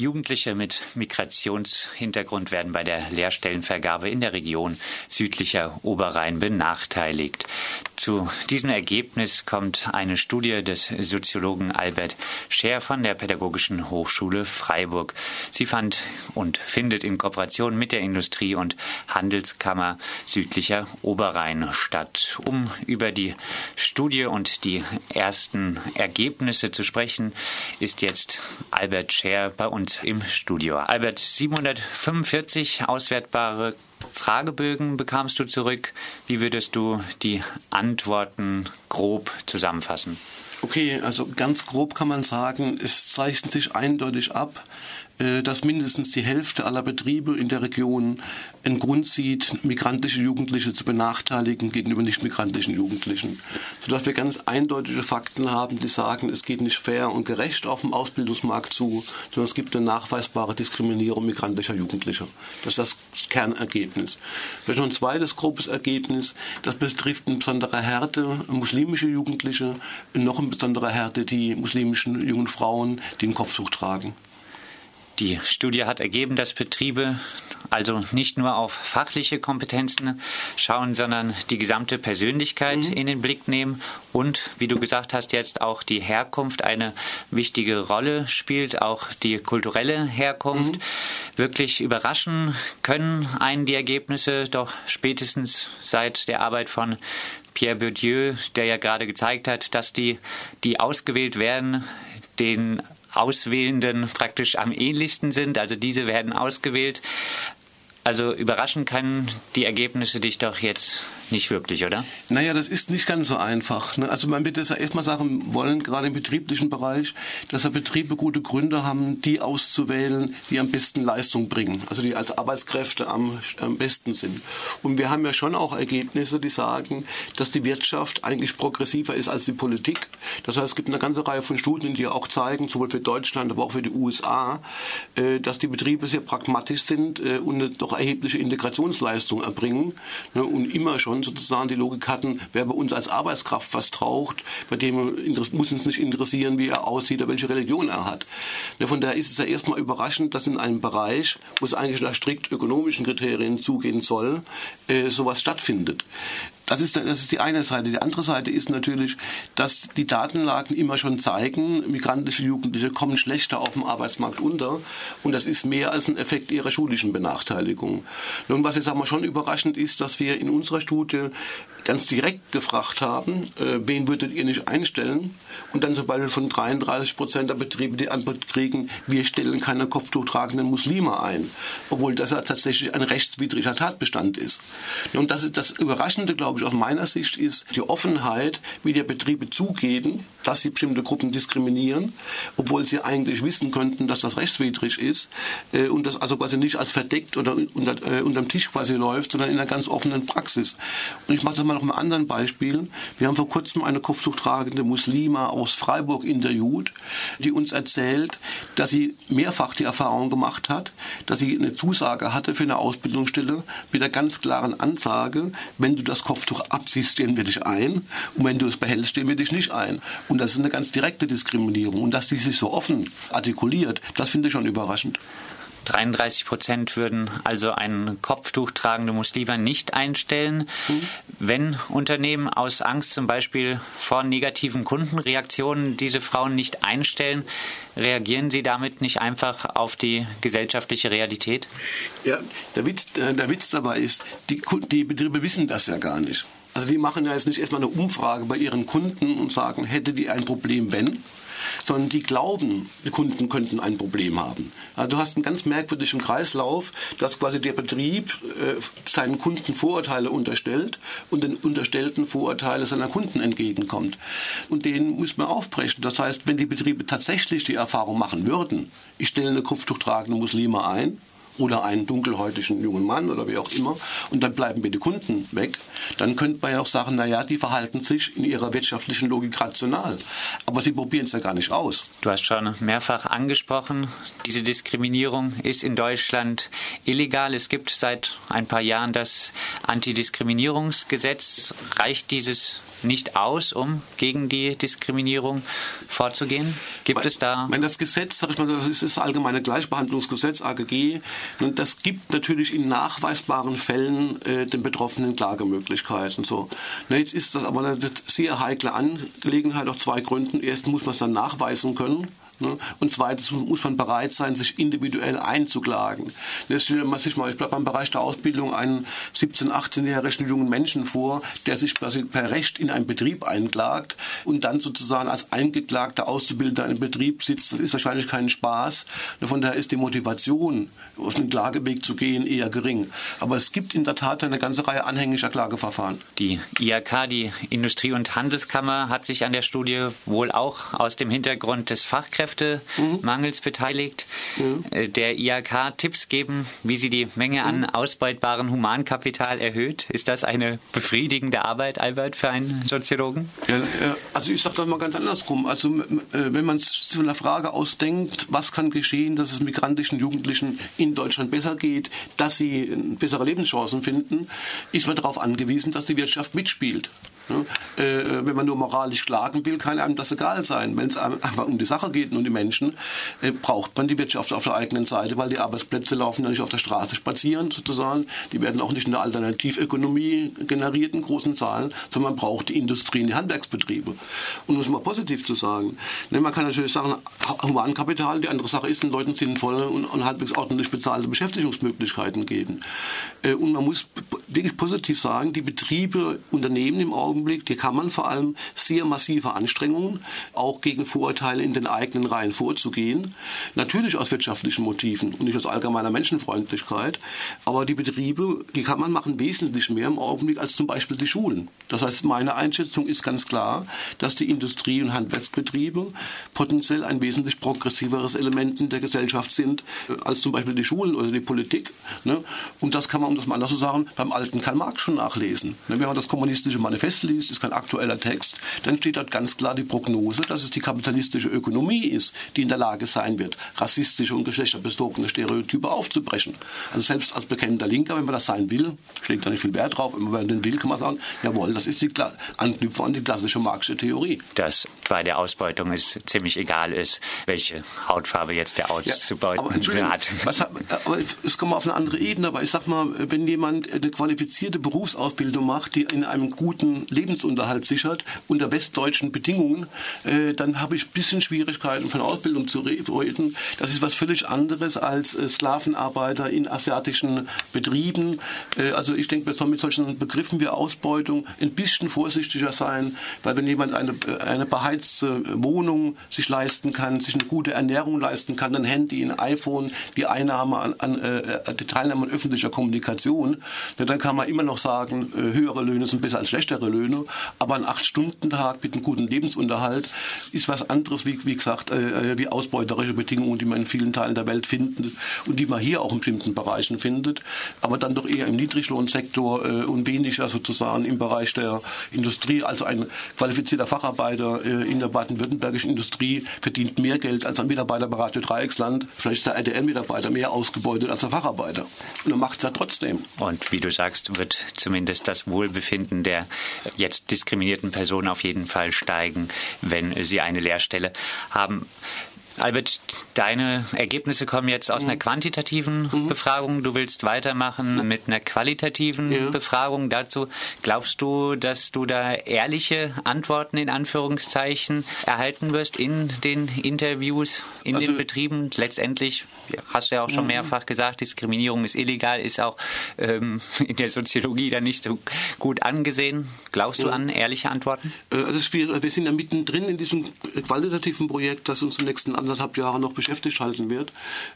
Jugendliche mit Migrationshintergrund werden bei der Lehrstellenvergabe in der Region südlicher Oberrhein benachteiligt. Zu diesem Ergebnis kommt eine Studie des Soziologen Albert Scher von der Pädagogischen Hochschule Freiburg. Sie fand und findet in Kooperation mit der Industrie- und Handelskammer südlicher Oberrhein statt. Um über die Studie und die ersten Ergebnisse zu sprechen, ist jetzt Albert Scher bei uns im Studio. Albert, 745 auswertbare Fragebögen bekamst du zurück. Wie würdest du die Antworten grob zusammenfassen? Okay, also ganz grob kann man sagen, es zeichnet sich eindeutig ab, dass mindestens die Hälfte aller Betriebe in der Region einen Grund sieht, migrantische Jugendliche zu benachteiligen gegenüber nicht migrantischen Jugendlichen. Sodass wir ganz eindeutige Fakten haben, die sagen, es geht nicht fair und gerecht auf dem Ausbildungsmarkt zu, sondern es gibt eine nachweisbare Diskriminierung migrantischer Jugendlicher. Das ist das Kernergebnis. Vielleicht noch ein zweites grobes Ergebnis, das betrifft in besonderer Härte muslimische Jugendliche, noch in besonderer Härte die muslimischen jungen Frauen, die ein Kopftuch tragen. Die Studie hat ergeben, dass Betriebe also nicht nur auf fachliche Kompetenzen schauen, sondern die gesamte Persönlichkeit mhm. in den Blick nehmen und, wie du gesagt hast, jetzt auch die Herkunft eine wichtige Rolle spielt, auch die kulturelle Herkunft. Mhm. Wirklich überraschen können einen die Ergebnisse doch spätestens seit der Arbeit von Pierre Bourdieu, der ja gerade gezeigt hat, dass die, die ausgewählt werden, den Auswählenden praktisch am ähnlichsten sind. Also diese werden ausgewählt. Also überraschen können die Ergebnisse dich doch jetzt nicht wirklich, oder? Naja, das ist nicht ganz so einfach. Ne? Also man wird das ja erstmal sagen wollen, gerade im betrieblichen Bereich, dass ja Betriebe gute Gründe haben, die auszuwählen, die am besten Leistung bringen, also die als Arbeitskräfte am, am besten sind. Und wir haben ja schon auch Ergebnisse, die sagen, dass die Wirtschaft eigentlich progressiver ist als die Politik. Das heißt, es gibt eine ganze Reihe von Studien, die ja auch zeigen, sowohl für Deutschland, aber auch für die USA, äh, dass die Betriebe sehr pragmatisch sind äh, und eine doch erhebliche Integrationsleistung erbringen ne? und immer schon schon sozusagen die Logik hatten, wer bei uns als Arbeitskraft was braucht, bei dem muss uns nicht interessieren, wie er aussieht oder welche Religion er hat. Von daher ist es ja erstmal überraschend, dass in einem Bereich, wo es eigentlich nach strikt ökonomischen Kriterien zugehen soll, äh, sowas stattfindet. Das ist, das ist die eine Seite. Die andere Seite ist natürlich, dass die Datenlagen immer schon zeigen, migrantische Jugendliche kommen schlechter auf dem Arbeitsmarkt unter. Und das ist mehr als ein Effekt ihrer schulischen Benachteiligung. Nun, was jetzt aber schon überraschend ist, dass wir in unserer Studie ganz direkt gefragt haben, äh, wen würdet ihr nicht einstellen? Und dann zum Beispiel von 33 Prozent der Betriebe die Antwort kriegen, wir stellen keine kopftuchtragenden Muslime ein. Obwohl das ja tatsächlich ein rechtswidriger Tatbestand ist. Und das ist das Überraschende, glaube ich, ich, aus meiner Sicht ist die Offenheit, wie die Betriebe zugeben, dass sie bestimmte Gruppen diskriminieren, obwohl sie eigentlich wissen könnten, dass das rechtswidrig ist äh, und das also quasi nicht als verdeckt oder unter, äh, unterm Tisch quasi läuft, sondern in einer ganz offenen Praxis. Und ich mache das mal noch einem anderen Beispiel. Wir haben vor kurzem eine kopftuchtragende Muslima aus Freiburg interviewt, die uns erzählt, dass sie mehrfach die Erfahrung gemacht hat, dass sie eine Zusage hatte für eine Ausbildungsstelle mit der ganz klaren Ansage, wenn du das Kopftuch Kopftuch abziehst, stehen wir dich ein. Und wenn du es behältst, stehen wir dich nicht ein. Und das ist eine ganz direkte Diskriminierung. Und dass die sich so offen artikuliert, das finde ich schon überraschend. 33 Prozent würden also ein Kopftuch tragende Muslime nicht einstellen. Mhm. Wenn Unternehmen aus Angst zum Beispiel vor negativen Kundenreaktionen diese Frauen nicht einstellen, reagieren sie damit nicht einfach auf die gesellschaftliche Realität? Ja, der Witz, äh, der Witz dabei ist, die, die Betriebe wissen das ja gar nicht. Also die machen ja jetzt nicht erstmal eine Umfrage bei ihren Kunden und sagen, hätte die ein Problem, wenn, sondern die glauben, die Kunden könnten ein Problem haben. Also du hast einen ganz merkwürdigen Kreislauf, dass quasi der Betrieb äh, seinen Kunden Vorurteile unterstellt und den unterstellten Vorurteile seiner Kunden entgegenkommt. Und den muss man aufbrechen. Das heißt, wenn die Betriebe tatsächlich die Erfahrung machen würden, ich stelle eine kopftuchtragende Muslime ein, oder einen dunkelhäutigen jungen Mann oder wie auch immer und dann bleiben bitte Kunden weg, dann könnte man ja auch sagen, naja, die verhalten sich in ihrer wirtschaftlichen Logik rational. Aber sie probieren es ja gar nicht aus. Du hast schon mehrfach angesprochen, diese Diskriminierung ist in Deutschland illegal. Es gibt seit ein paar Jahren das Antidiskriminierungsgesetz. Reicht dieses nicht aus, um gegen die Diskriminierung vorzugehen? Gibt es da? Wenn das Gesetz, sag ich mal, das ist das allgemeine Gleichbehandlungsgesetz AGG, und das gibt natürlich in nachweisbaren Fällen äh, den Betroffenen Klagemöglichkeiten. So, Na, jetzt ist das aber eine sehr heikle Angelegenheit aus zwei Gründen. Erstens muss man es dann nachweisen können. Ne? Und zweitens muss man bereit sein, sich individuell einzuklagen. Mal, ich bleibe beim Bereich der Ausbildung, einen 17-, 18-jährigen jungen Menschen vor, der sich per Recht in einen Betrieb einklagt und dann sozusagen als eingeklagter Auszubildender in einem Betrieb sitzt. Das ist wahrscheinlich kein Spaß. Von daher ist die Motivation, auf den Klageweg zu gehen, eher gering. Aber es gibt in der Tat eine ganze Reihe anhänglicher Klageverfahren. Die IHK, die Industrie- und Handelskammer, hat sich an der Studie wohl auch aus dem Hintergrund des Fachkräftes Fachkräftemangels mhm. beteiligt. Mhm. Der IHK Tipps geben, wie sie die Menge an mhm. ausbeutbarem Humankapital erhöht. Ist das eine befriedigende Arbeit, Albert, für einen Soziologen? Ja, also ich sage das mal ganz andersrum. Also äh, wenn man zu einer Frage ausdenkt, was kann geschehen, dass es migrantischen Jugendlichen in Deutschland besser geht, dass sie bessere Lebenschancen finden, ist man darauf angewiesen, dass die Wirtschaft mitspielt. Äh, wenn man nur moralisch klagen will, kann einem das egal sein. Wenn es einfach um die Sache geht und um die Menschen, äh, braucht man die Wirtschaft auf der eigenen Seite, weil die Arbeitsplätze laufen ja nicht auf der Straße spazieren sozusagen. Die werden auch nicht in der Alternativökonomie generiert in großen Zahlen, sondern man braucht die Industrie und die Handwerksbetriebe. Und um es mal positiv zu sagen, ne, man kann natürlich sagen, Humankapital, die andere Sache ist, den Leuten sinnvolle und, und halbwegs ordentlich bezahlte Beschäftigungsmöglichkeiten geben. Äh, und man muss wirklich positiv sagen, die Betriebe, Unternehmen im Augenblick Augenblick, die kann man vor allem sehr massive Anstrengungen, auch gegen Vorurteile in den eigenen Reihen vorzugehen. Natürlich aus wirtschaftlichen Motiven und nicht aus allgemeiner Menschenfreundlichkeit. Aber die Betriebe, die kann man machen wesentlich mehr im Augenblick als zum Beispiel die Schulen. Das heißt, meine Einschätzung ist ganz klar, dass die Industrie- und Handwerksbetriebe potenziell ein wesentlich progressiveres Element in der Gesellschaft sind äh, als zum Beispiel die Schulen oder die Politik. Ne? Und das kann man, um das mal anders zu sagen, beim alten Karl Marx schon nachlesen. Ne? Wenn man das kommunistische Manifest liest, ist kein aktueller Text, dann steht dort ganz klar die Prognose, dass es die kapitalistische Ökonomie ist, die in der Lage sein wird, rassistische und geschlechterbezogene Stereotype aufzubrechen. Also selbst als bekennender Linker, wenn man das sein will, schlägt da nicht viel Wert drauf, wenn man den will, kann man sagen, jawohl, das ist die Anknüpfung an die klassische marxische Theorie. Dass bei der Ausbeutung es ziemlich egal ist, welche Hautfarbe jetzt der Ausbeutende ja, hat. Was, aber es kommt mal auf eine andere Ebene, aber ich sag mal, wenn jemand eine qualifizierte Berufsausbildung macht, die in einem guten Lebensunterhalt sichert unter westdeutschen Bedingungen, äh, dann habe ich ein bisschen Schwierigkeiten von Ausbildung zu reden. Das ist was völlig anderes als äh, Sklavenarbeiter in asiatischen Betrieben. Äh, also ich denke, wir sollen mit solchen Begriffen wie Ausbeutung ein bisschen vorsichtiger sein, weil wenn jemand eine, äh, eine beheizte Wohnung sich leisten kann, sich eine gute Ernährung leisten kann, ein Handy, ein iPhone, die Einnahme an, an äh, die Teilnahme an öffentlicher Kommunikation, dann kann man immer noch sagen, äh, höhere Löhne sind besser als schlechtere Löhne. Löhne, aber ein Acht-Stunden-Tag mit einem guten Lebensunterhalt ist was anderes, wie, wie gesagt, äh, wie ausbeuterische Bedingungen, die man in vielen Teilen der Welt findet und die man hier auch in bestimmten Bereichen findet, aber dann doch eher im Niedriglohnsektor äh, und weniger sozusagen im Bereich der Industrie. Also ein qualifizierter Facharbeiter äh, in der baden-württembergischen Industrie verdient mehr Geld als ein Mitarbeiter bei Radio Dreiecksland. Vielleicht ist der RTL-Mitarbeiter mehr ausgebeutet als der Facharbeiter. Und er macht es ja trotzdem. Und wie du sagst, wird zumindest das Wohlbefinden der jetzt diskriminierten Personen auf jeden Fall steigen, wenn sie eine Lehrstelle haben. Albert, deine Ergebnisse kommen jetzt aus mhm. einer quantitativen mhm. Befragung. Du willst weitermachen mhm. mit einer qualitativen ja. Befragung dazu. Glaubst du, dass du da ehrliche Antworten in Anführungszeichen erhalten wirst in den Interviews, in also, den Betrieben? Letztendlich hast du ja auch schon mhm. mehrfach gesagt, Diskriminierung ist illegal, ist auch ähm, in der Soziologie da nicht so gut angesehen. Glaubst ja. du an ehrliche Antworten? Äh, also wir, wir sind ja mittendrin in diesem qualitativen Projekt, das uns im nächsten anderthalb Jahre noch beschäftigt halten wird.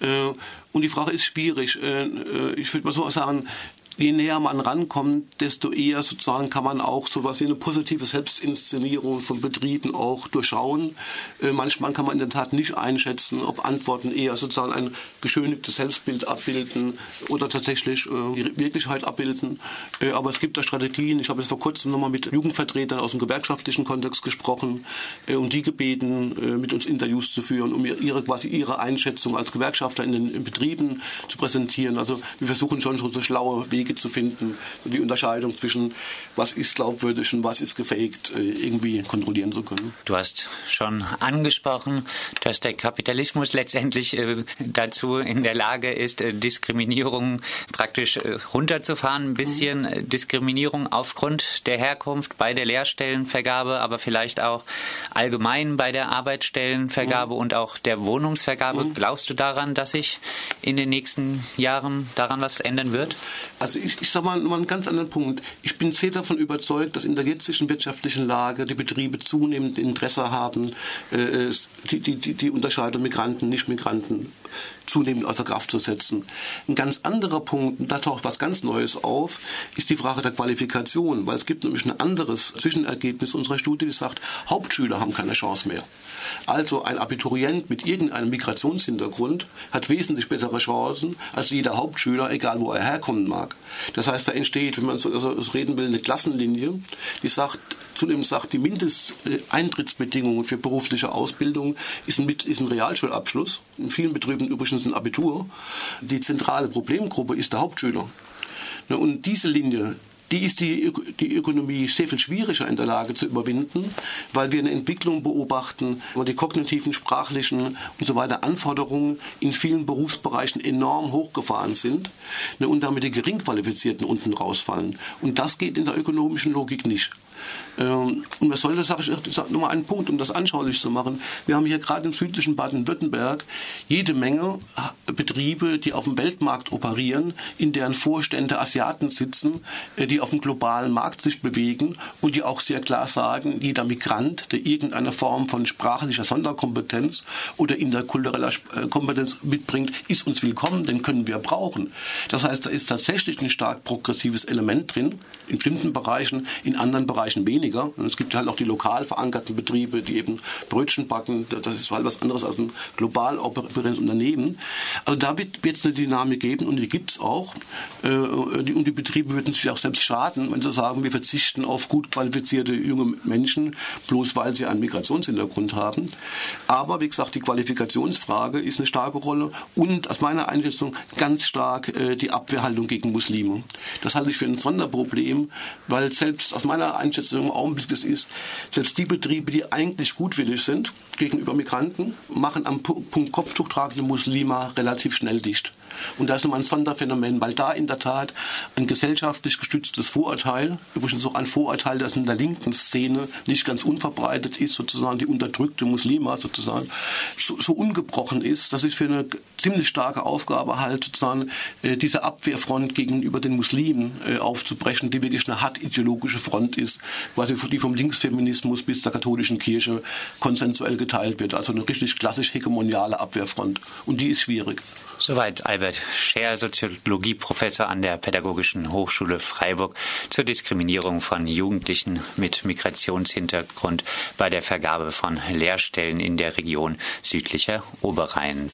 Äh, und die Frage ist schwierig. Äh, äh, ich würde mal so sagen, je näher man rankommt, desto eher sozusagen kann man auch sowas wie eine positive Selbstinszenierung von Betrieben auch durchschauen. Äh, manchmal kann man in der Tat nicht einschätzen, ob Antworten eher sozusagen ein geschönigtes Selbstbild abbilden oder tatsächlich äh, die Wirklichkeit abbilden. Äh, aber es gibt da Strategien. Ich habe jetzt vor kurzem nochmal mit Jugendvertretern aus dem gewerkschaftlichen Kontext gesprochen äh, und die gebeten, mit uns Interviews zu führen, um ihre quasi ihre Einschätzung als Gewerkschafter in den in Betrieben zu präsentieren. Also wir versuchen schon so schlaue Wege Wege zu finden, die Unterscheidung zwischen was ist glaubwürdig und was ist gefaked äh, irgendwie kontrollieren zu können. Du hast schon angesprochen, dass der Kapitalismus letztendlich äh, dazu in der Lage ist, äh, Diskriminierung praktisch runterzufahren, ein bisschen mhm. Diskriminierung aufgrund der Herkunft bei der Lehrstellenvergabe, aber vielleicht auch allgemein bei der Arbeitsstellenvergabe mhm. und auch der Wohnungsvergabe. Mhm. Glaubst du daran, dass sich in den nächsten Jahren daran was ändern wird? Also ich, ich sage mal, mal einen ganz anderen Punkt. Ich bin sehr davon überzeugt, dass in der jetzigen wirtschaftlichen Lage die Betriebe zunehmend Interesse haben, äh, die, die, die Unterscheidung Migranten, Nicht-Migranten zunehmend außer Kraft zu setzen. Ein ganz anderer Punkt, da taucht was ganz Neues auf, ist die Frage der Qualifikation, weil es gibt nämlich ein anderes Zwischenergebnis unserer Studie, die sagt, Hauptschüler haben keine Chance mehr. Also ein Abiturient mit irgendeinem Migrationshintergrund hat wesentlich bessere Chancen als jeder Hauptschüler, egal wo er herkommen mag. Das heißt, da entsteht, wenn man so, so reden will, eine Klassenlinie, die sagt, zunehmend sagt, die Mindesteintrittsbedingungen für berufliche Ausbildung ist ein, ist ein Realschulabschluss. In vielen Betrieben übrigens ein Abitur. Die zentrale Problemgruppe ist der Hauptschüler. Ne, und diese Linie, die ist die, die Ökonomie sehr viel schwieriger in der Lage zu überwinden, weil wir eine Entwicklung beobachten, wo die kognitiven, sprachlichen und so weiter Anforderungen in vielen Berufsbereichen enorm hochgefahren sind ne, und damit die Geringqualifizierten unten rausfallen. Und das geht in der ökonomischen Logik nicht. Ähm, und was soll das, sage ich, sag nur mal einen Punkt, um das anschaulich zu machen. Wir haben hier gerade im südlichen Baden-Württemberg jede Menge Betriebe, die auf dem Weltmarkt operieren, in deren Vorstände Asiaten sitzen, äh, die auf dem globalen Markt sich bewegen und die auch sehr klar sagen, jeder Migrant, der irgendeine Form von sprachlicher Sonderkompetenz oder interkultureller äh, Kompetenz mitbringt, ist uns willkommen, den können wir brauchen. Das heißt, da ist tatsächlich ein stark progressives Element drin, in bestimmten Bereichen, in anderen Bereichen weniger. Und es gibt halt auch die lokal verankerten Betriebe, die eben Brötchen backen. Das ist halt was anderes als ein global operierendes Unternehmen. Also da wird es eine Dynamik geben und die gibt es auch. Äh, und die Betriebe würden sich auch selbst schaden, wenn sie sagen, wir verzichten auf gut qualifizierte junge Menschen, bloß weil sie einen Migrationshintergrund haben. Aber wie gesagt, die Qualifikationsfrage ist eine starke Rolle und aus meiner Einschätzung ganz stark äh, die Abwehrhaltung gegen Muslime. Das halte ich für ein Sonderproblem, weil selbst aus meiner Einschätzung Augenblick das ist, selbst die Betriebe, die eigentlich gutwillig sind gegenüber Migranten, machen am Punkt Kopftuch tragende Muslime relativ schnell dicht. Und da ist nochmal ein Sonderphänomen, weil da in der Tat ein gesellschaftlich gestütztes Vorurteil, übrigens auch ein Vorurteil, das in der linken Szene nicht ganz unverbreitet ist, sozusagen die unterdrückte Muslima sozusagen, so, so ungebrochen ist, dass ich für eine ziemlich starke Aufgabe halte, sozusagen äh, diese Abwehrfront gegenüber den Muslimen äh, aufzubrechen, die wirklich eine hart ideologische Front ist, quasi die vom Linksfeminismus bis zur katholischen Kirche konsensuell geteilt wird. Also eine richtig klassisch hegemoniale Abwehrfront. Und die ist schwierig. Soweit Albert Scher, Soziologieprofessor an der Pädagogischen Hochschule Freiburg zur Diskriminierung von Jugendlichen mit Migrationshintergrund bei der Vergabe von Lehrstellen in der Region südlicher Oberrhein.